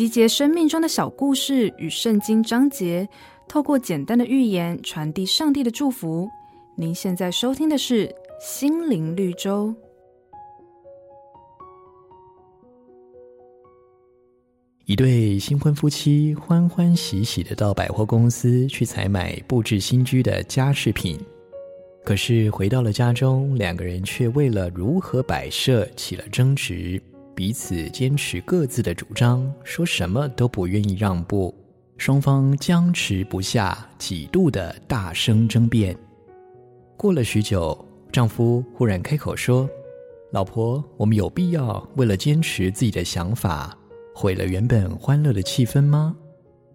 集结生命中的小故事与圣经章节，透过简单的寓言传递上帝的祝福。您现在收听的是《心灵绿洲》。一对新婚夫妻欢欢喜喜的到百货公司去采买布置新居的家饰品，可是回到了家中，两个人却为了如何摆设起了争执。彼此坚持各自的主张，说什么都不愿意让步，双方僵持不下，几度的大声争辩。过了许久，丈夫忽然开口说：“老婆，我们有必要为了坚持自己的想法，毁了原本欢乐的气氛吗？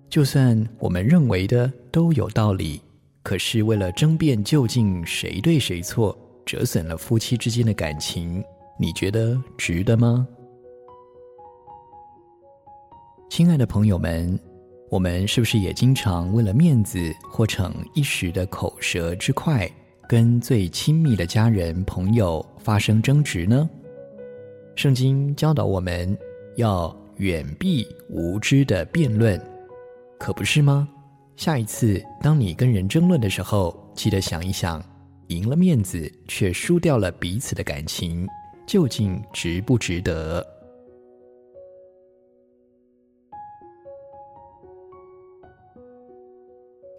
就算我们认为的都有道理，可是为了争辩究竟谁对谁错，折损了夫妻之间的感情，你觉得值得吗？”亲爱的朋友们，我们是不是也经常为了面子或逞一时的口舌之快，跟最亲密的家人朋友发生争执呢？圣经教导我们要远避无知的辩论，可不是吗？下一次当你跟人争论的时候，记得想一想，赢了面子却输掉了彼此的感情，究竟值不值得？